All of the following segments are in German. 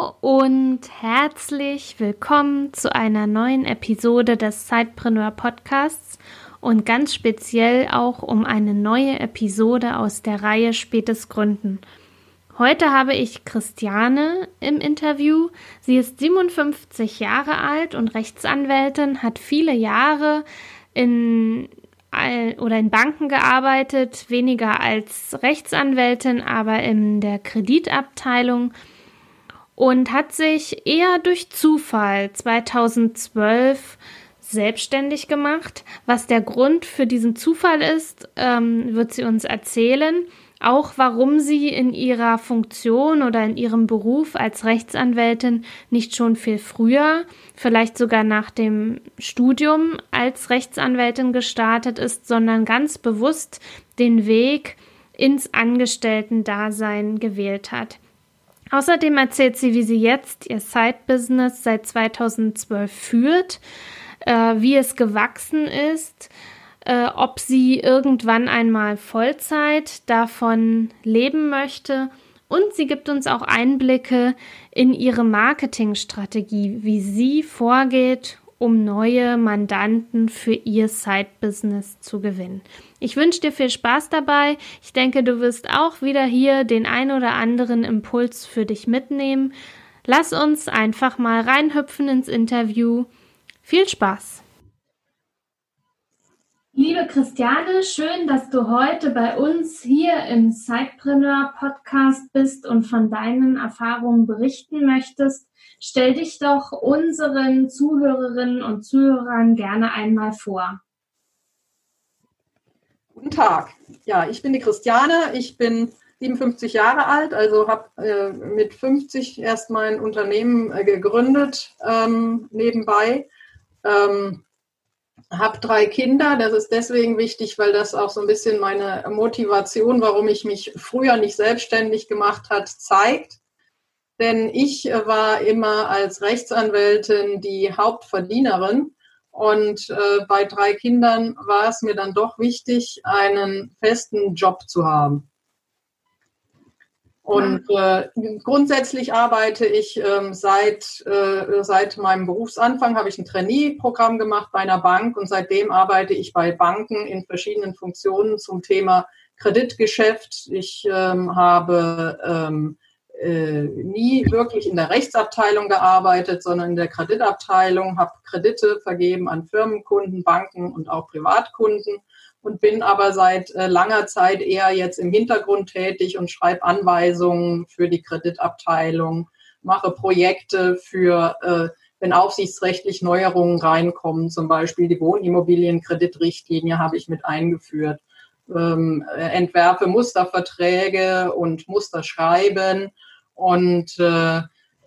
und herzlich willkommen zu einer neuen Episode des Sidepreneur Podcasts und ganz speziell auch um eine neue Episode aus der Reihe Spätes Gründen. Heute habe ich Christiane im Interview. Sie ist 57 Jahre alt und Rechtsanwältin, hat viele Jahre in oder in Banken gearbeitet, weniger als Rechtsanwältin, aber in der Kreditabteilung und hat sich eher durch Zufall 2012 selbstständig gemacht. Was der Grund für diesen Zufall ist, ähm, wird sie uns erzählen. Auch warum sie in ihrer Funktion oder in ihrem Beruf als Rechtsanwältin nicht schon viel früher, vielleicht sogar nach dem Studium als Rechtsanwältin gestartet ist, sondern ganz bewusst den Weg ins Angestellten-Dasein gewählt hat. Außerdem erzählt sie, wie sie jetzt ihr Side-Business seit 2012 führt, äh, wie es gewachsen ist, äh, ob sie irgendwann einmal Vollzeit davon leben möchte. Und sie gibt uns auch Einblicke in ihre Marketingstrategie, wie sie vorgeht, um neue Mandanten für ihr Side-Business zu gewinnen. Ich wünsche dir viel Spaß dabei. Ich denke, du wirst auch wieder hier den ein oder anderen Impuls für dich mitnehmen. Lass uns einfach mal reinhüpfen ins Interview. Viel Spaß! Liebe Christiane, schön, dass du heute bei uns hier im Sidepreneur Podcast bist und von deinen Erfahrungen berichten möchtest. Stell dich doch unseren Zuhörerinnen und Zuhörern gerne einmal vor. Guten Tag. Ja, ich bin die Christiane. Ich bin 57 Jahre alt, also habe äh, mit 50 erst mein Unternehmen äh, gegründet ähm, nebenbei. Ähm, habe drei Kinder. Das ist deswegen wichtig, weil das auch so ein bisschen meine Motivation, warum ich mich früher nicht selbstständig gemacht hat, zeigt denn ich äh, war immer als Rechtsanwältin die Hauptverdienerin. Und äh, bei drei Kindern war es mir dann doch wichtig, einen festen Job zu haben. Und äh, grundsätzlich arbeite ich ähm, seit, äh, seit meinem Berufsanfang, habe ich ein Trainee-Programm gemacht bei einer Bank und seitdem arbeite ich bei Banken in verschiedenen Funktionen zum Thema Kreditgeschäft. Ich ähm, habe ähm, äh, nie wirklich in der Rechtsabteilung gearbeitet, sondern in der Kreditabteilung, habe Kredite vergeben an Firmenkunden, Banken und auch Privatkunden und bin aber seit äh, langer Zeit eher jetzt im Hintergrund tätig und schreibe Anweisungen für die Kreditabteilung, mache Projekte für, äh, wenn aufsichtsrechtlich Neuerungen reinkommen, zum Beispiel die Wohnimmobilienkreditrichtlinie habe ich mit eingeführt, ähm, entwerfe Musterverträge und Musterschreiben und äh,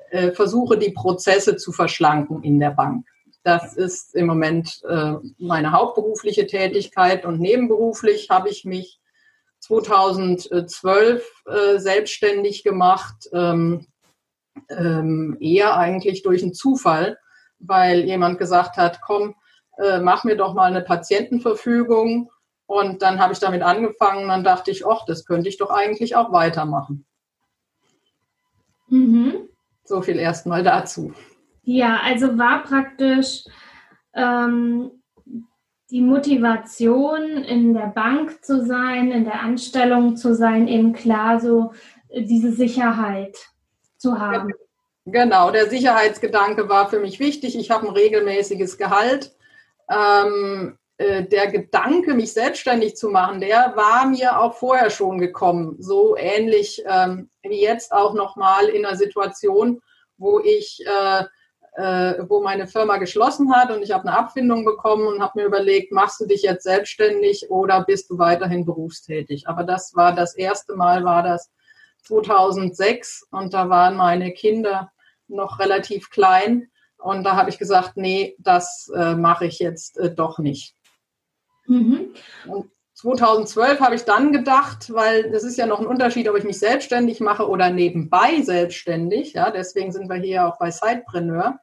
äh, versuche die Prozesse zu verschlanken in der Bank. Das ist im Moment äh, meine hauptberufliche Tätigkeit und nebenberuflich habe ich mich 2012 äh, selbstständig gemacht, ähm, ähm, eher eigentlich durch einen Zufall, weil jemand gesagt hat, komm, äh, mach mir doch mal eine Patientenverfügung. Und dann habe ich damit angefangen, dann dachte ich, ach, das könnte ich doch eigentlich auch weitermachen. Mhm. So viel erstmal dazu. Ja, also war praktisch ähm, die Motivation, in der Bank zu sein, in der Anstellung zu sein, eben klar so äh, diese Sicherheit zu haben. Genau, der Sicherheitsgedanke war für mich wichtig. Ich habe ein regelmäßiges Gehalt. Ähm, äh, der Gedanke, mich selbstständig zu machen, der war mir auch vorher schon gekommen. So ähnlich ähm, wie jetzt auch nochmal in einer Situation, wo ich, äh, äh, wo meine Firma geschlossen hat und ich habe eine Abfindung bekommen und habe mir überlegt, machst du dich jetzt selbstständig oder bist du weiterhin berufstätig? Aber das war das erste Mal, war das 2006 und da waren meine Kinder noch relativ klein Und da habe ich gesagt, nee, das äh, mache ich jetzt äh, doch nicht. Mhm. Und 2012 habe ich dann gedacht, weil das ist ja noch ein Unterschied, ob ich mich selbstständig mache oder nebenbei selbstständig. Ja, deswegen sind wir hier auch bei Sidepreneur.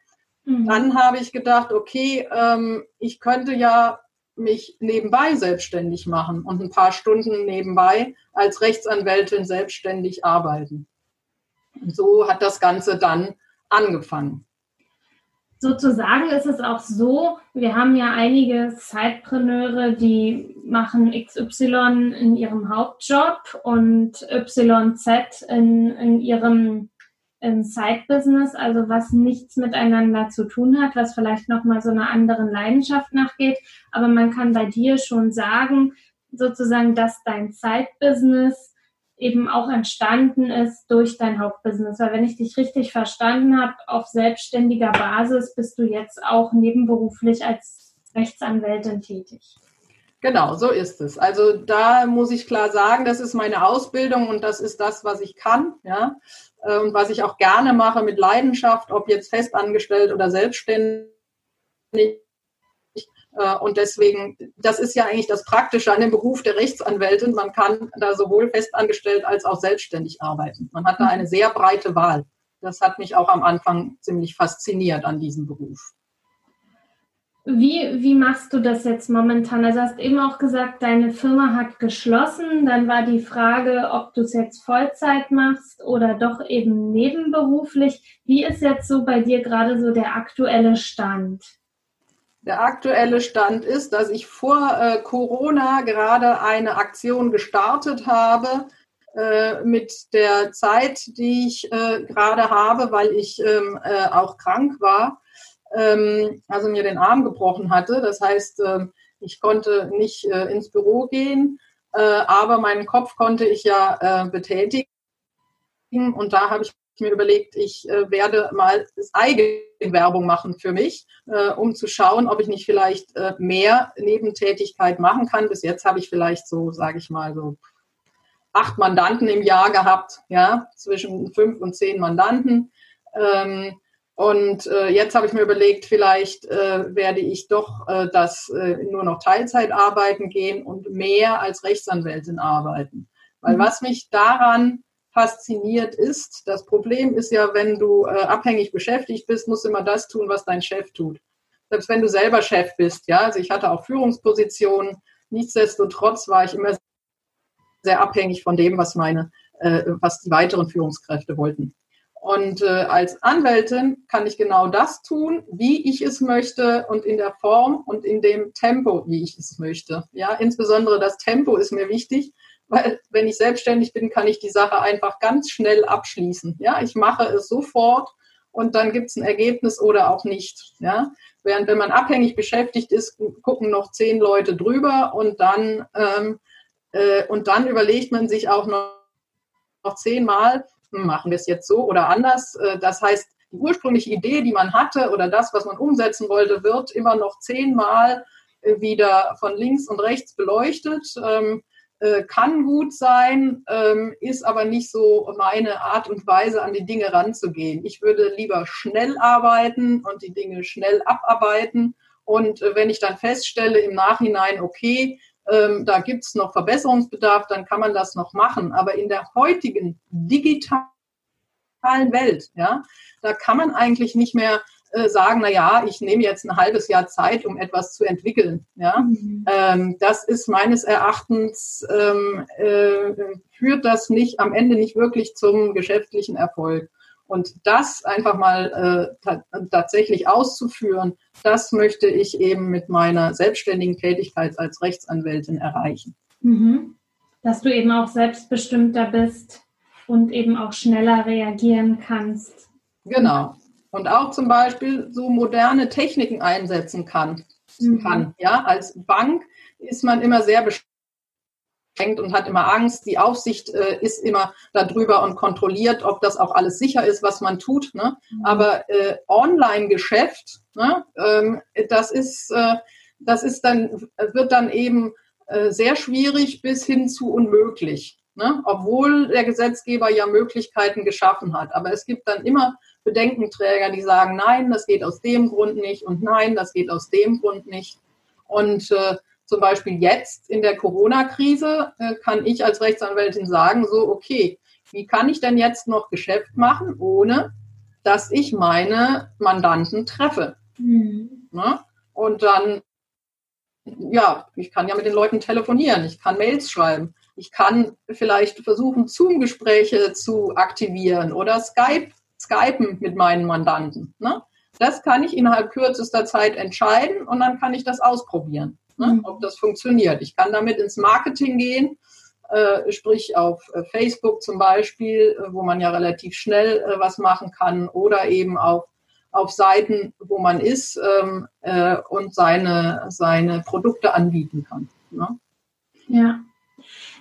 Mhm. Dann habe ich gedacht, okay, ähm, ich könnte ja mich nebenbei selbstständig machen und ein paar Stunden nebenbei als Rechtsanwältin selbstständig arbeiten. Und so hat das Ganze dann angefangen sozusagen ist es auch so, wir haben ja einige Sidepreneure, die machen XY in ihrem Hauptjob und YZ in, in ihrem in Side-Business, also was nichts miteinander zu tun hat, was vielleicht nochmal so einer anderen Leidenschaft nachgeht. Aber man kann bei dir schon sagen, sozusagen, dass dein Side-Business eben auch entstanden ist durch dein Hauptbusiness. Weil wenn ich dich richtig verstanden habe, auf selbstständiger Basis bist du jetzt auch nebenberuflich als Rechtsanwältin tätig. Genau, so ist es. Also da muss ich klar sagen, das ist meine Ausbildung und das ist das, was ich kann, ja, und was ich auch gerne mache mit Leidenschaft, ob jetzt festangestellt oder selbstständig äh, und deswegen, das ist ja eigentlich das Praktische an dem Beruf der Rechtsanwältin. Man kann da sowohl festangestellt als auch selbstständig arbeiten. Man hat da eine sehr breite Wahl. Das hat mich auch am Anfang ziemlich fasziniert an diesem Beruf. Wie, wie machst du das jetzt momentan? Also hast eben auch gesagt, deine Firma hat geschlossen. Dann war die Frage, ob du es jetzt Vollzeit machst oder doch eben nebenberuflich. Wie ist jetzt so bei dir gerade so der aktuelle Stand? Der aktuelle Stand ist, dass ich vor äh, Corona gerade eine Aktion gestartet habe äh, mit der Zeit, die ich äh, gerade habe, weil ich ähm, äh, auch krank war, ähm, also mir den Arm gebrochen hatte. Das heißt, ähm, ich konnte nicht äh, ins Büro gehen, äh, aber meinen Kopf konnte ich ja betätigen. Und da habe ich mir überlegt, ich äh, werde mal Eigenwerbung machen für mich, äh, um zu schauen, ob ich nicht vielleicht äh, mehr Nebentätigkeit machen kann. Bis jetzt habe ich vielleicht so, sage ich mal, so acht Mandanten im Jahr gehabt, ja, zwischen fünf und zehn Mandanten. Ähm, und äh, jetzt habe ich mir überlegt, vielleicht äh, werde ich doch äh, das äh, nur noch Teilzeit arbeiten gehen und mehr als Rechtsanwältin arbeiten. Weil mhm. was mich daran fasziniert ist. Das Problem ist ja, wenn du äh, abhängig beschäftigt bist, musst du immer das tun, was dein Chef tut. Selbst wenn du selber Chef bist, ja. Also ich hatte auch Führungspositionen. Nichtsdestotrotz war ich immer sehr abhängig von dem, was meine, äh, was die weiteren Führungskräfte wollten. Und äh, als Anwältin kann ich genau das tun, wie ich es möchte und in der Form und in dem Tempo, wie ich es möchte. Ja, insbesondere das Tempo ist mir wichtig, weil wenn ich selbstständig bin, kann ich die Sache einfach ganz schnell abschließen. Ja, ich mache es sofort und dann gibt es ein Ergebnis oder auch nicht. Ja, während wenn man abhängig beschäftigt ist, gucken noch zehn Leute drüber und dann ähm, äh, und dann überlegt man sich auch noch, noch zehnmal, hm, machen wir es jetzt so oder anders. Äh, das heißt, die ursprüngliche Idee, die man hatte oder das, was man umsetzen wollte, wird immer noch zehnmal äh, wieder von links und rechts beleuchtet. Ähm, äh, kann gut sein, ähm, ist aber nicht so meine Art und Weise, an die Dinge ranzugehen. Ich würde lieber schnell arbeiten und die Dinge schnell abarbeiten. Und wenn ich dann feststelle im Nachhinein, okay, ähm, da gibt es noch Verbesserungsbedarf, dann kann man das noch machen. Aber in der heutigen digitalen Welt, ja, da kann man eigentlich nicht mehr äh, sagen, na ja, ich nehme jetzt ein halbes Jahr Zeit, um etwas zu entwickeln. Ja, mhm. ähm, das ist meines Erachtens ähm, äh, führt das nicht am Ende nicht wirklich zum geschäftlichen Erfolg. Und das einfach mal äh, tatsächlich auszuführen, das möchte ich eben mit meiner selbstständigen Tätigkeit als Rechtsanwältin erreichen. Mhm. Dass du eben auch selbstbestimmter bist und eben auch schneller reagieren kannst. Genau und auch zum Beispiel so moderne Techniken einsetzen kann. Mhm. kann. Ja, als Bank ist man immer sehr beschränkt und hat immer Angst. Die Aufsicht äh, ist immer darüber und kontrolliert, ob das auch alles sicher ist, was man tut. Ne? Mhm. Aber äh, Online-Geschäft, ne, ähm, das ist, äh, das ist dann, wird dann eben äh, sehr schwierig bis hin zu unmöglich. Ne? Obwohl der Gesetzgeber ja Möglichkeiten geschaffen hat. Aber es gibt dann immer Bedenkenträger, die sagen, nein, das geht aus dem Grund nicht und nein, das geht aus dem Grund nicht. Und äh, zum Beispiel jetzt in der Corona-Krise äh, kann ich als Rechtsanwältin sagen, so, okay, wie kann ich denn jetzt noch Geschäft machen, ohne dass ich meine Mandanten treffe? Mhm. Ne? Und dann, ja, ich kann ja mit den Leuten telefonieren, ich kann Mails schreiben, ich kann vielleicht versuchen, Zoom-Gespräche zu aktivieren oder Skype, Skypen mit meinen Mandanten. Ne? Das kann ich innerhalb kürzester Zeit entscheiden und dann kann ich das ausprobieren, ne? Mhm. ob das funktioniert. Ich kann damit ins Marketing gehen äh, sprich auf äh, Facebook zum Beispiel, äh, wo man ja relativ schnell was machen kann oder eben auf, auf Seiten, wo man ist ähm, und seine, seine Produkte anbieten kann. Ne? Ja.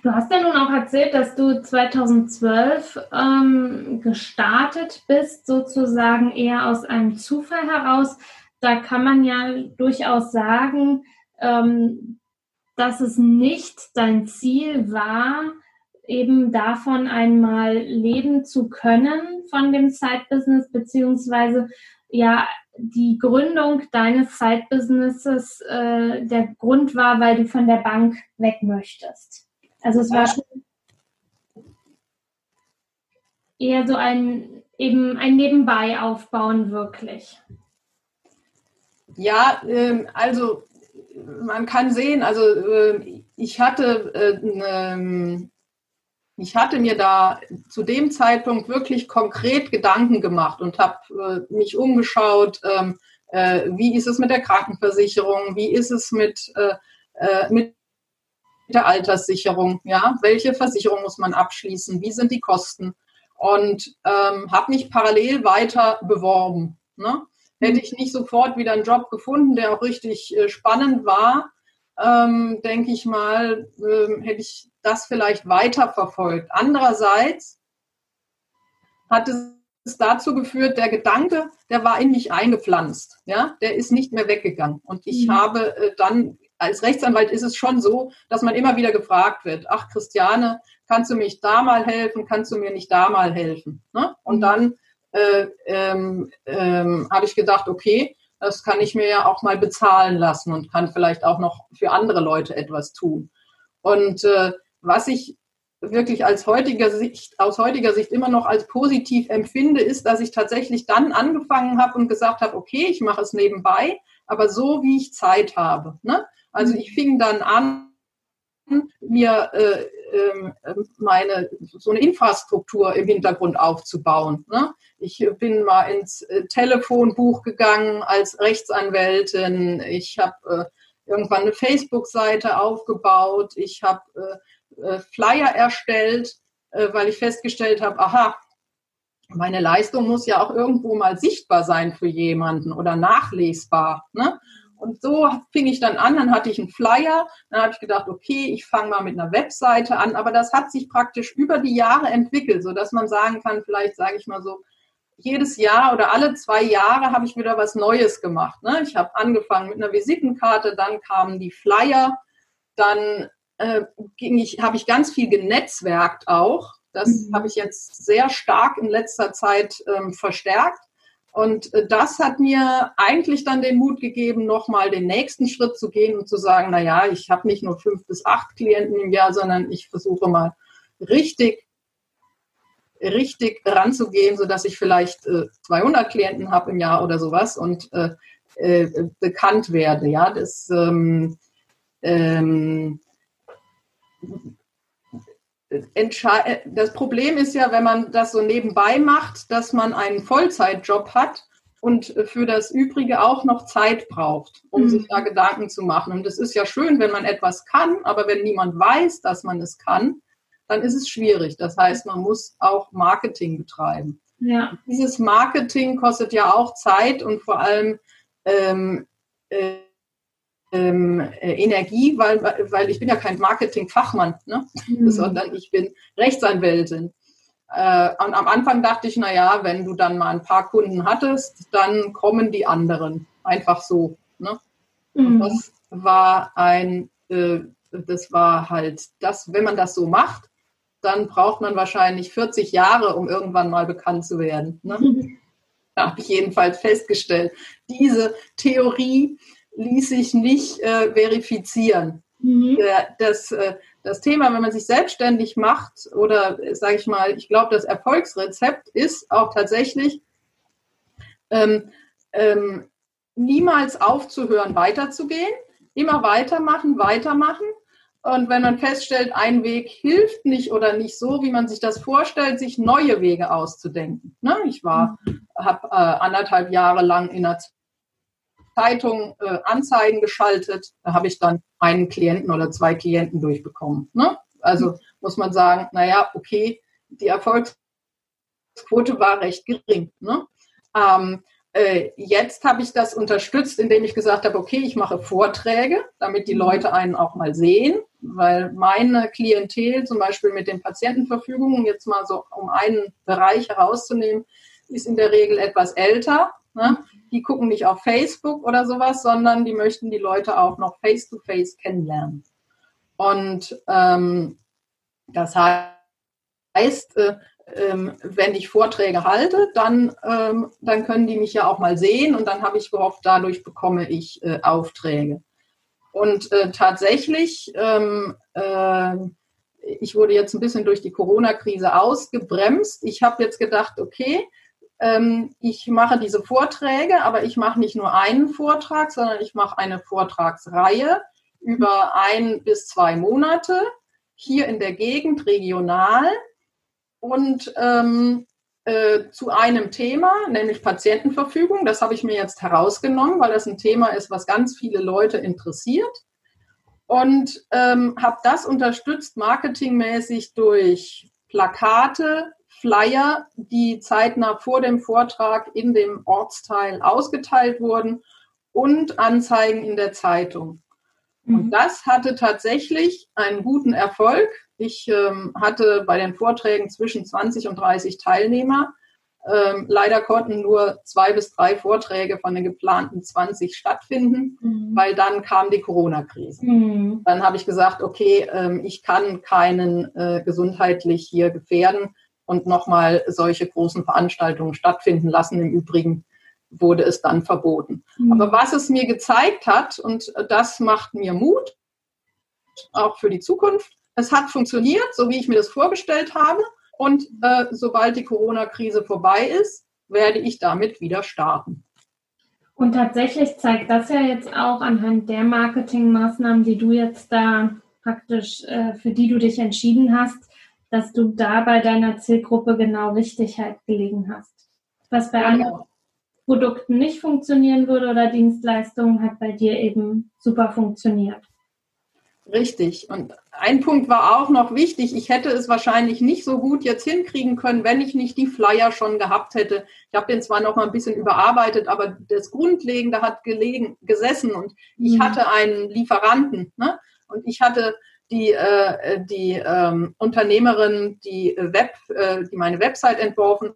Du hast ja nun auch erzählt, dass du 2012 ähm, gestartet bist, sozusagen eher aus einem Zufall heraus. Da kann man ja durchaus sagen, ähm, dass es nicht dein Ziel war, eben davon einmal leben zu können von dem Side-Business, beziehungsweise ja die Gründung deines Side-Businesses äh, der Grund war, weil du von der Bank weg möchtest. Also es war schon eher so ein eben ein Nebenbei aufbauen wirklich. Ja, ähm, also man kann sehen, also äh, ich hatte, äh, ich hatte mir da zu dem Zeitpunkt wirklich konkret Gedanken gemacht und habe äh, mich umgeschaut, ähm, wie ist es mit der Krankenversicherung, wie ist es mit, mit der Alterssicherung, ja, welche Versicherung muss man abschließen, wie sind die Kosten und ähm, habe mich parallel weiter beworben. Ne? Hätte ich nicht sofort wieder einen Job gefunden, der auch richtig äh, spannend war, ähm, denke ich mal, ähm, hätte ich das vielleicht weiterverfolgt. Andererseits hat es dazu geführt, der Gedanke, der war in mich eingepflanzt. Ja, der ist nicht mehr weggegangen. Und ich mhm. habe äh, dann, als Rechtsanwalt ist es schon so, dass man immer wieder gefragt wird, ach Christiane, kannst du mich da mal helfen, kannst du mir nicht da mal helfen? Ne? Und mhm. dann äh, ähm, ähm, habe ich gedacht, okay, das kann ich mir ja auch mal bezahlen lassen und kann vielleicht auch noch für andere Leute etwas tun. Und äh, was ich wirklich als heutiger Sicht, aus heutiger Sicht immer noch als positiv empfinde, ist, dass ich tatsächlich dann angefangen habe und gesagt habe, okay, ich mache es nebenbei, aber so wie ich Zeit habe. Ne? Also ich fing dann an, mir äh, meine so eine Infrastruktur im Hintergrund aufzubauen. Ne? Ich bin mal ins äh, Telefonbuch gegangen als Rechtsanwältin. Ich habe äh, irgendwann eine Facebook-Seite aufgebaut. Ich habe äh, Flyer erstellt, weil ich festgestellt habe, aha, meine Leistung muss ja auch irgendwo mal sichtbar sein für jemanden oder nachlesbar. Ne? Und so fing ich dann an, dann hatte ich einen Flyer, dann habe ich gedacht, okay, ich fange mal mit einer Webseite an, aber das hat sich praktisch über die Jahre entwickelt, so dass man sagen kann, vielleicht sage ich mal so, jedes Jahr oder alle zwei Jahre habe ich wieder was Neues gemacht. Ne? Ich habe angefangen mit einer Visitenkarte, dann kamen die Flyer, dann äh, ging ich, habe ich ganz viel genetzwerkt auch. Das mhm. habe ich jetzt sehr stark in letzter Zeit ähm, verstärkt. Und äh, das hat mir eigentlich dann den Mut gegeben, nochmal den nächsten Schritt zu gehen und zu sagen, na ja, ich habe nicht nur fünf bis acht Klienten im Jahr, sondern ich versuche mal richtig, richtig ranzugehen, sodass ich vielleicht äh, 200 Klienten habe im Jahr oder sowas und äh, äh, bekannt werde. Ja, das ähm, ähm, das Problem ist ja, wenn man das so nebenbei macht, dass man einen Vollzeitjob hat und für das Übrige auch noch Zeit braucht, um mhm. sich da Gedanken zu machen. Und es ist ja schön, wenn man etwas kann, aber wenn niemand weiß, dass man es kann, dann ist es schwierig. Das heißt, man muss auch Marketing betreiben. Ja. Dieses Marketing kostet ja auch Zeit und vor allem ähm, äh, ähm, äh, Energie, weil, weil ich bin ja kein Marketingfachmann, ne? Mhm. sondern ich bin Rechtsanwältin. Äh, und am Anfang dachte ich, na ja, wenn du dann mal ein paar Kunden hattest, dann kommen die anderen. Einfach so. Ne? Mhm. das war ein, äh, das war halt das, wenn man das so macht, dann braucht man wahrscheinlich 40 Jahre, um irgendwann mal bekannt zu werden. Ne? habe ich jedenfalls festgestellt. Diese Theorie ließ sich nicht äh, verifizieren. Mhm. Das, äh, das Thema, wenn man sich selbstständig macht oder sage ich mal, ich glaube, das Erfolgsrezept ist auch tatsächlich ähm, ähm, niemals aufzuhören, weiterzugehen, immer weitermachen, weitermachen. Und wenn man feststellt, ein Weg hilft nicht oder nicht so, wie man sich das vorstellt, sich neue Wege auszudenken. Ne? Ich war, habe äh, anderthalb Jahre lang in einer Zeitung äh, Anzeigen geschaltet. Da habe ich dann einen Klienten oder zwei Klienten durchbekommen. Ne? Also muss man sagen, naja, okay, die Erfolgsquote war recht gering. Ne? Ähm, äh, jetzt habe ich das unterstützt, indem ich gesagt habe, okay, ich mache Vorträge, damit die mhm. Leute einen auch mal sehen, weil meine Klientel zum Beispiel mit den Patientenverfügungen, jetzt mal so um einen Bereich herauszunehmen, ist in der Regel etwas älter. Ne? Die gucken nicht auf Facebook oder sowas, sondern die möchten die Leute auch noch face-to-face -face kennenlernen. Und ähm, das heißt, äh, ähm, wenn ich Vorträge halte, dann, ähm, dann können die mich ja auch mal sehen und dann habe ich gehofft, dadurch bekomme ich äh, Aufträge. Und äh, tatsächlich, ähm, äh, ich wurde jetzt ein bisschen durch die Corona-Krise ausgebremst. Ich habe jetzt gedacht, okay, ich mache diese Vorträge, aber ich mache nicht nur einen Vortrag, sondern ich mache eine Vortragsreihe über ein bis zwei Monate hier in der Gegend regional und ähm, äh, zu einem Thema, nämlich Patientenverfügung. Das habe ich mir jetzt herausgenommen, weil das ein Thema ist, was ganz viele Leute interessiert. Und ähm, habe das unterstützt marketingmäßig durch Plakate, Flyer, die zeitnah vor dem Vortrag in dem Ortsteil ausgeteilt wurden und Anzeigen in der Zeitung. Und mhm. das hatte tatsächlich einen guten Erfolg. Ich ähm, hatte bei den Vorträgen zwischen 20 und 30 Teilnehmer. Ähm, leider konnten nur zwei bis drei Vorträge von den geplanten 20 stattfinden, mhm. weil dann kam die Corona-Krise. Mhm. Dann habe ich gesagt, okay, ähm, ich kann keinen äh, gesundheitlich hier gefährden und nochmal solche großen Veranstaltungen stattfinden lassen. Im Übrigen wurde es dann verboten. Mhm. Aber was es mir gezeigt hat, und das macht mir Mut, auch für die Zukunft, es hat funktioniert, so wie ich mir das vorgestellt habe. Und äh, sobald die Corona-Krise vorbei ist, werde ich damit wieder starten. Und tatsächlich zeigt das ja jetzt auch anhand der Marketingmaßnahmen, die du jetzt da praktisch, äh, für die du dich entschieden hast, dass du da bei deiner Zielgruppe genau Richtigkeit gelegen hast. Was bei anderen Produkten nicht funktionieren würde oder Dienstleistungen, hat bei dir eben super funktioniert. Richtig. Und ein Punkt war auch noch wichtig. Ich hätte es wahrscheinlich nicht so gut jetzt hinkriegen können, wenn ich nicht die Flyer schon gehabt hätte. Ich habe den zwar noch mal ein bisschen überarbeitet, aber das Grundlegende hat gelegen, gesessen und ich mhm. hatte einen Lieferanten. Ne? Und ich hatte die, äh, die ähm, Unternehmerin, die Web, äh, die meine Website entworfen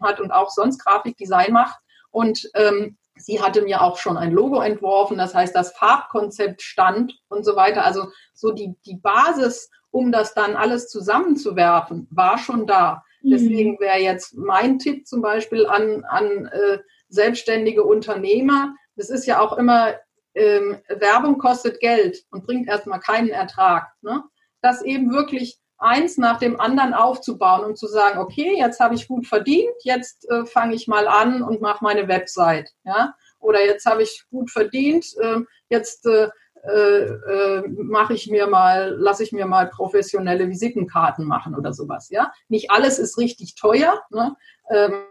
hat und auch sonst Grafikdesign macht. Und ähm, Sie hatte mir auch schon ein Logo entworfen, das heißt, das Farbkonzept stand und so weiter. Also so die, die Basis, um das dann alles zusammenzuwerfen, war schon da. Mhm. Deswegen wäre jetzt mein Tipp zum Beispiel an, an äh, selbstständige Unternehmer, das ist ja auch immer, ähm, Werbung kostet Geld und bringt erstmal keinen Ertrag. Ne? Das eben wirklich eins nach dem anderen aufzubauen und zu sagen, okay, jetzt habe ich gut verdient, jetzt äh, fange ich mal an und mache meine Website, ja, oder jetzt habe ich gut verdient, äh, jetzt äh, äh, mache ich mir mal, lasse ich mir mal professionelle Visitenkarten machen oder sowas, ja. Nicht alles ist richtig teuer, ne? Ähm,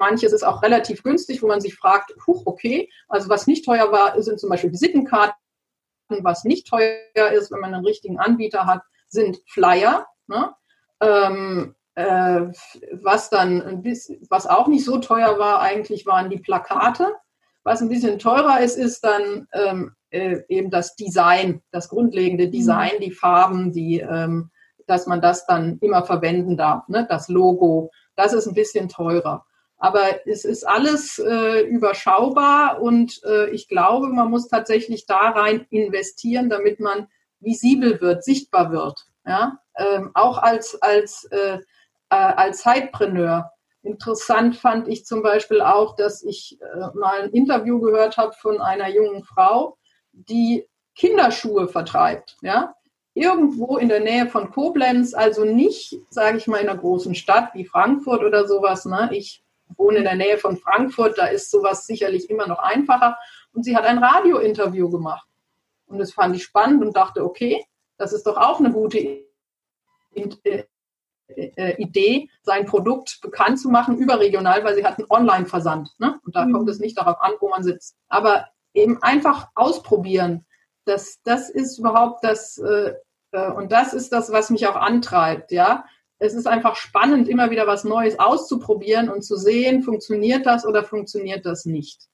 Manches ist auch relativ günstig, wo man sich fragt, huch, okay, also was nicht teuer war, sind zum Beispiel Visitenkarten. Was nicht teuer ist, wenn man einen richtigen Anbieter hat, sind Flyer. Ne? Ähm, äh, was dann was auch nicht so teuer war, eigentlich waren die Plakate. Was ein bisschen teurer ist, ist dann ähm, äh, eben das Design, das grundlegende. Design, mhm. die Farben, die, ähm, dass man das dann immer verwenden darf. Ne? Das Logo, das ist ein bisschen teurer. Aber es ist alles äh, überschaubar und äh, ich glaube, man muss tatsächlich da rein investieren, damit man visibel wird, sichtbar wird. Ja? Ähm, auch als, als, äh, äh, als Zeitpreneur. interessant fand ich zum Beispiel auch, dass ich äh, mal ein Interview gehört habe von einer jungen Frau, die Kinderschuhe vertreibt. Ja? Irgendwo in der Nähe von Koblenz, also nicht, sage ich mal, in einer großen Stadt wie Frankfurt oder sowas. Ne? Ich wohne in der Nähe von Frankfurt, da ist sowas sicherlich immer noch einfacher. Und sie hat ein Radiointerview gemacht. Und das fand ich spannend und dachte, okay, das ist doch auch eine gute äh, Idee, sein Produkt bekannt zu machen, überregional, weil sie hat einen Online-Versand. Ne? Und da mhm. kommt es nicht darauf an, wo man sitzt. Aber eben einfach ausprobieren. Das, das ist überhaupt das, äh, äh, und das ist das, was mich auch antreibt, ja. Es ist einfach spannend, immer wieder was Neues auszuprobieren und zu sehen, funktioniert das oder funktioniert das nicht.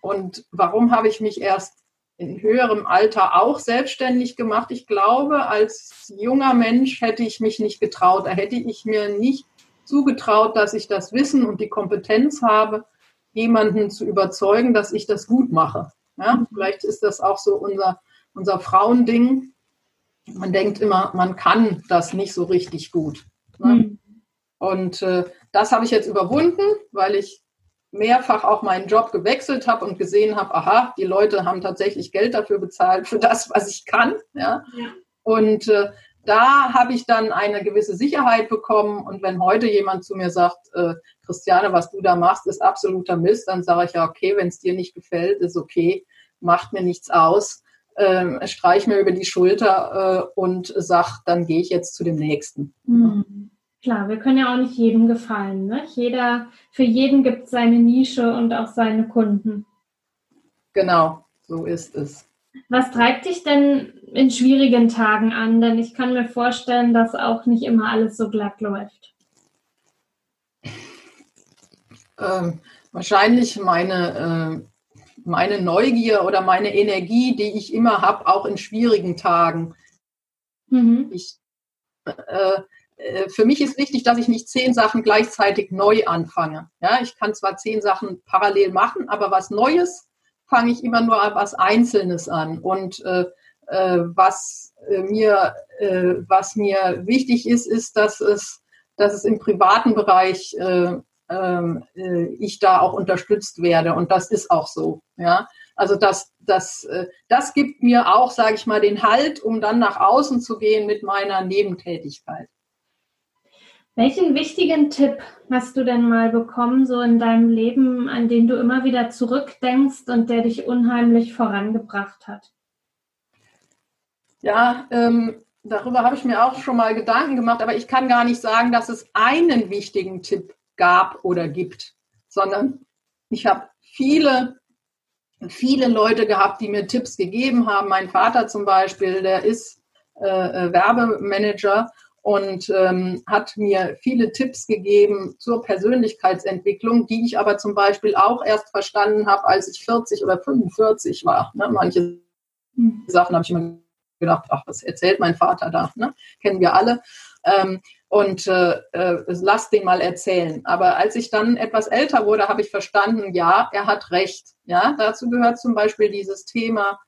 Und warum habe ich mich erst in höherem Alter auch selbstständig gemacht? Ich glaube, als junger Mensch hätte ich mich nicht getraut. Da hätte ich mir nicht zugetraut, dass ich das Wissen und die Kompetenz habe, jemanden zu überzeugen, dass ich das gut mache. Ja, vielleicht ist das auch so unser, unser Frauending. Man denkt immer, man kann das nicht so richtig gut. Ne? Mhm. Und äh, das habe ich jetzt überwunden, weil ich mehrfach auch meinen Job gewechselt habe und gesehen habe, aha, die Leute haben tatsächlich Geld dafür bezahlt, für das, was ich kann. Ja? ja. Und äh, da habe ich dann eine gewisse Sicherheit bekommen. Und wenn heute jemand zu mir sagt, äh, Christiane, was du da machst, ist absoluter Mist, dann sage ich ja, okay, wenn es dir nicht gefällt, ist okay, macht mir nichts aus. Ähm, streich mir über die Schulter äh, und sag, dann gehe ich jetzt zu dem nächsten. Mhm. Klar, wir können ja auch nicht jedem gefallen. Ne? Jeder, für jeden gibt es seine Nische und auch seine Kunden. Genau, so ist es. Was treibt dich denn in schwierigen Tagen an? Denn ich kann mir vorstellen, dass auch nicht immer alles so glatt läuft. Ähm, wahrscheinlich meine, äh, meine Neugier oder meine Energie, die ich immer habe, auch in schwierigen Tagen. Mhm. Ich, äh, äh, für mich ist wichtig, dass ich nicht zehn Sachen gleichzeitig neu anfange. Ja, ich kann zwar zehn Sachen parallel machen, aber was Neues fange ich immer nur was Einzelnes an. Und äh, äh, was äh, mir, was mir wichtig ist, ist, dass es, dass es im privaten Bereich ähm, äh, ich da auch unterstützt werde. Und das ist auch so. Ja, also das, das, äh, das gibt mir auch, sage ich mal, den Halt, um dann nach außen zu gehen mit meiner Nebentätigkeit. Welchen wichtigen Tipp hast du denn mal bekommen, so in deinem Leben, an den du immer wieder zurückdenkst und der dich unheimlich vorangebracht hat? Ja, ähm, darüber habe ich mir auch schon mal Gedanken gemacht, aber ich kann gar nicht sagen, dass es einen wichtigen Tipp gab oder gibt, sondern ich habe viele, viele Leute gehabt, die mir Tipps gegeben haben. Mein Vater zum Beispiel, der ist äh, äh Werbemanager und ähm, hat mir viele Tipps gegeben zur Persönlichkeitsentwicklung, die ich aber zum Beispiel auch erst verstanden habe, als ich 40 oder 45 war. Ne? Manche hm. Sachen habe ich immer gedacht, ach, was erzählt mein Vater da? Ne? Kennen wir alle. Ähm, und äh, äh, lass den mal erzählen. Aber als ich dann etwas älter wurde, habe ich verstanden, ja, er hat recht. Ja, dazu gehört zum Beispiel dieses Thema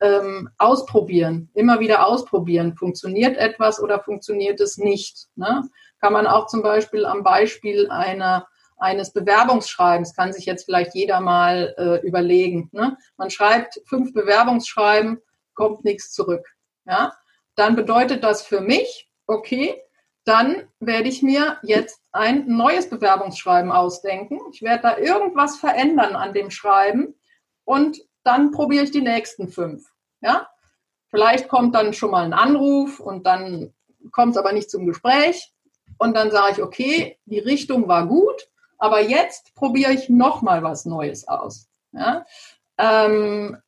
ähm, ausprobieren, immer wieder ausprobieren. Funktioniert etwas oder funktioniert es nicht? Ne? Kann man auch zum Beispiel am Beispiel einer eines Bewerbungsschreibens kann sich jetzt vielleicht jeder mal äh, überlegen. Ne? Man schreibt fünf Bewerbungsschreiben, kommt nichts zurück. Ja? Dann bedeutet das für mich, okay, dann werde ich mir jetzt ein neues Bewerbungsschreiben ausdenken. Ich werde da irgendwas verändern an dem Schreiben und dann probiere ich die nächsten fünf. Ja? Vielleicht kommt dann schon mal ein Anruf und dann kommt es aber nicht zum Gespräch. Und dann sage ich, okay, die Richtung war gut, aber jetzt probiere ich nochmal was Neues aus. Ja? Ähm, äh,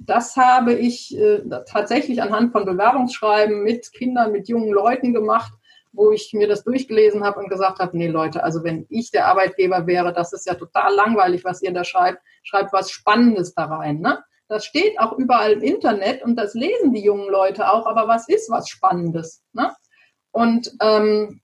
das habe ich äh, tatsächlich anhand von Bewerbungsschreiben mit Kindern, mit jungen Leuten gemacht, wo ich mir das durchgelesen habe und gesagt habe, nee Leute, also wenn ich der Arbeitgeber wäre, das ist ja total langweilig, was ihr da schreibt, schreibt was Spannendes da rein. Ne? Das steht auch überall im Internet und das lesen die jungen Leute auch, aber was ist was Spannendes? Ne? Und ähm,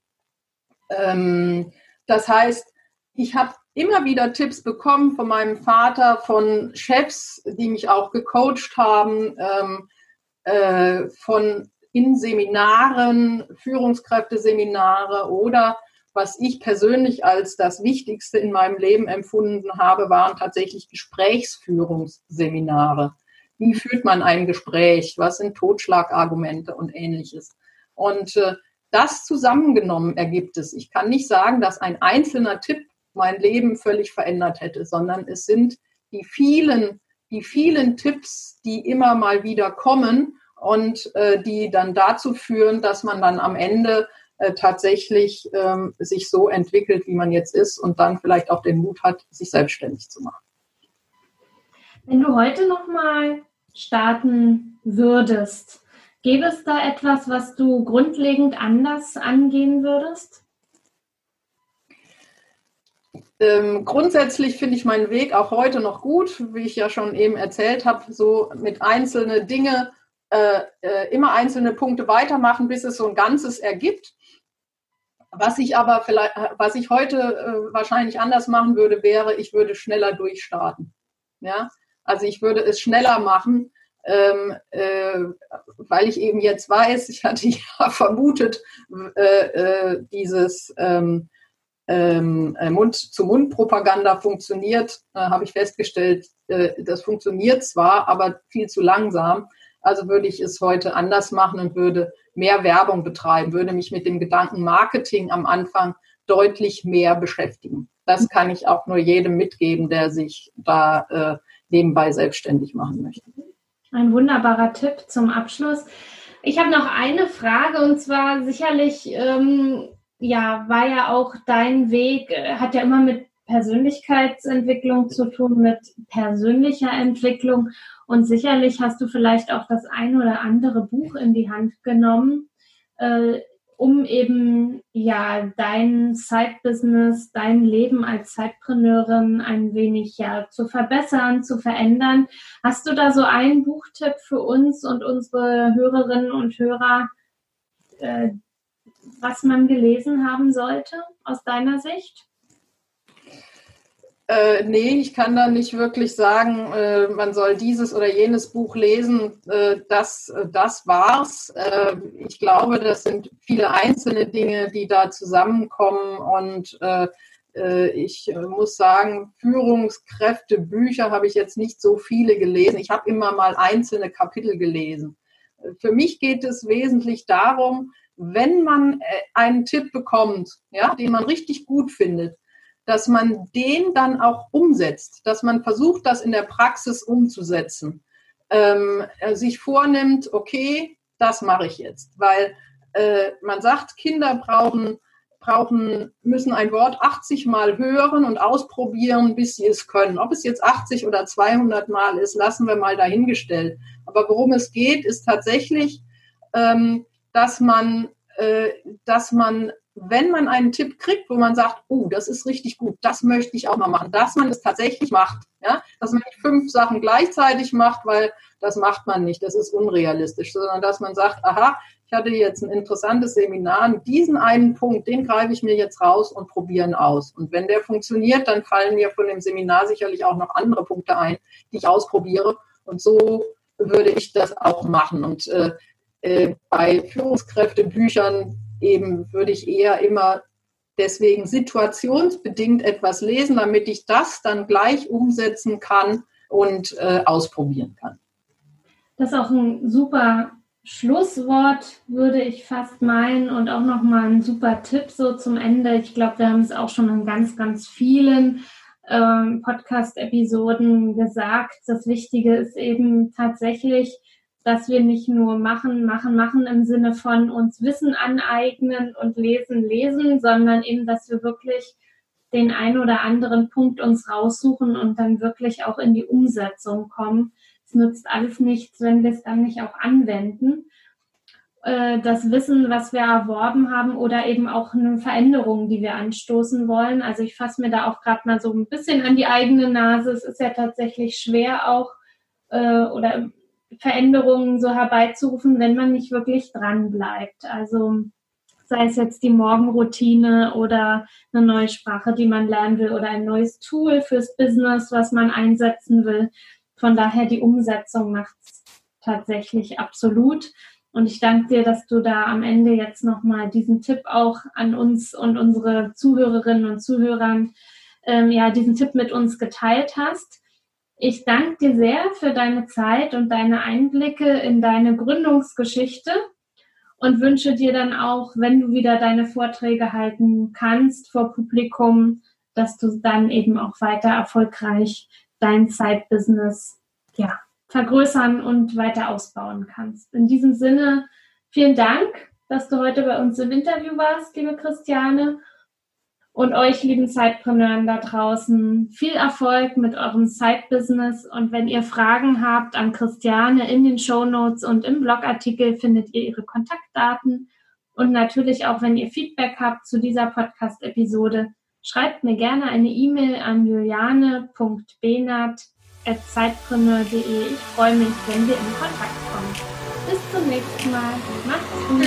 ähm, das heißt, ich habe immer wieder Tipps bekommen von meinem Vater, von Chefs, die mich auch gecoacht haben, ähm, äh, von in Seminaren, Führungskräfteseminare oder was ich persönlich als das Wichtigste in meinem Leben empfunden habe, waren tatsächlich Gesprächsführungsseminare. Wie führt man ein Gespräch? Was sind Totschlagargumente und ähnliches? Und äh, das zusammengenommen ergibt es. Ich kann nicht sagen, dass ein einzelner Tipp mein Leben völlig verändert hätte, sondern es sind die vielen, die vielen Tipps, die immer mal wieder kommen und äh, die dann dazu führen, dass man dann am Ende äh, tatsächlich ähm, sich so entwickelt, wie man jetzt ist und dann vielleicht auch den Mut hat, sich selbstständig zu machen. Wenn du heute noch mal starten würdest, gäbe es da etwas, was du grundlegend anders angehen würdest? Ähm, grundsätzlich finde ich meinen Weg auch heute noch gut, wie ich ja schon eben erzählt habe, so mit einzelnen Dinge, äh, äh, immer einzelne Punkte weitermachen, bis es so ein Ganzes ergibt. Was ich aber vielleicht, was ich heute äh, wahrscheinlich anders machen würde, wäre, ich würde schneller durchstarten. Ja, also ich würde es schneller machen, ähm, äh, weil ich eben jetzt weiß, ich hatte ja vermutet, äh, äh, dieses ähm, ähm, äh, Mund-zu-Mund-Propaganda funktioniert, äh, habe ich festgestellt, äh, das funktioniert zwar, aber viel zu langsam. Also würde ich es heute anders machen und würde mehr Werbung betreiben, würde mich mit dem Gedanken Marketing am Anfang deutlich mehr beschäftigen. Das kann ich auch nur jedem mitgeben, der sich da äh, nebenbei selbstständig machen möchte. Ein wunderbarer Tipp zum Abschluss. Ich habe noch eine Frage und zwar sicherlich, ähm, ja, war ja auch dein Weg, äh, hat ja immer mit Persönlichkeitsentwicklung zu tun, mit persönlicher Entwicklung und sicherlich hast du vielleicht auch das ein oder andere Buch in die Hand genommen, äh, um eben ja dein Side-Business, dein Leben als Zeitpreneurin ein wenig ja zu verbessern, zu verändern. Hast du da so einen Buchtipp für uns und unsere Hörerinnen und Hörer, äh, was man gelesen haben sollte aus deiner Sicht? Äh, nee, ich kann da nicht wirklich sagen, äh, man soll dieses oder jenes Buch lesen. Äh, das, das war's. Äh, ich glaube, das sind viele einzelne Dinge, die da zusammenkommen. Und äh, äh, ich muss sagen, Führungskräftebücher habe ich jetzt nicht so viele gelesen. Ich habe immer mal einzelne Kapitel gelesen. Für mich geht es wesentlich darum, wenn man einen Tipp bekommt, ja, den man richtig gut findet, dass man den dann auch umsetzt, dass man versucht, das in der Praxis umzusetzen, ähm, sich vornimmt, okay, das mache ich jetzt, weil äh, man sagt, Kinder brauchen brauchen, müssen ein Wort 80 Mal hören und ausprobieren, bis sie es können. Ob es jetzt 80 oder 200 Mal ist, lassen wir mal dahingestellt. Aber worum es geht, ist tatsächlich, ähm, dass man, äh, dass man wenn man einen Tipp kriegt, wo man sagt, oh, das ist richtig gut, das möchte ich auch mal machen, dass man es tatsächlich macht. Ja? Dass man nicht fünf Sachen gleichzeitig macht, weil das macht man nicht, das ist unrealistisch, sondern dass man sagt, aha, ich hatte jetzt ein interessantes Seminar, diesen einen Punkt, den greife ich mir jetzt raus und probieren aus. Und wenn der funktioniert, dann fallen mir von dem Seminar sicherlich auch noch andere Punkte ein, die ich ausprobiere. Und so würde ich das auch machen. Und äh, äh, bei Führungskräftebüchern eben würde ich eher immer deswegen situationsbedingt etwas lesen, damit ich das dann gleich umsetzen kann und äh, ausprobieren kann. Das ist auch ein super Schlusswort, würde ich fast meinen, und auch nochmal ein super Tipp so zum Ende. Ich glaube, wir haben es auch schon in ganz, ganz vielen ähm, Podcast-Episoden gesagt. Das Wichtige ist eben tatsächlich, dass wir nicht nur machen, machen, machen im Sinne von uns Wissen aneignen und lesen, lesen, sondern eben, dass wir wirklich den ein oder anderen Punkt uns raussuchen und dann wirklich auch in die Umsetzung kommen. Es nützt alles nichts, wenn wir es dann nicht auch anwenden. Äh, das Wissen, was wir erworben haben oder eben auch eine Veränderung, die wir anstoßen wollen. Also ich fasse mir da auch gerade mal so ein bisschen an die eigene Nase. Es ist ja tatsächlich schwer auch äh, oder Veränderungen so herbeizurufen, wenn man nicht wirklich dran bleibt. Also sei es jetzt die Morgenroutine oder eine neue Sprache, die man lernen will oder ein neues Tool fürs Business, was man einsetzen will. Von daher die Umsetzung macht es tatsächlich absolut. Und ich danke dir, dass du da am Ende jetzt nochmal diesen Tipp auch an uns und unsere Zuhörerinnen und Zuhörern, ähm, ja, diesen Tipp mit uns geteilt hast. Ich danke dir sehr für deine Zeit und deine Einblicke in deine Gründungsgeschichte und wünsche dir dann auch, wenn du wieder deine Vorträge halten kannst vor Publikum, dass du dann eben auch weiter erfolgreich dein Zeitbusiness ja, vergrößern und weiter ausbauen kannst. In diesem Sinne, vielen Dank, dass du heute bei uns im Interview warst, liebe Christiane. Und euch, lieben Zeitpreneuren da draußen, viel Erfolg mit eurem Side-Business. Und wenn ihr Fragen habt an Christiane in den Show Notes und im Blogartikel findet ihr ihre Kontaktdaten. Und natürlich auch, wenn ihr Feedback habt zu dieser Podcast-Episode, schreibt mir gerne eine E-Mail an juliane.benat.zeitpreneur.de. Ich freue mich, wenn wir in Kontakt kommen. Bis zum nächsten Mal. Macht's gut.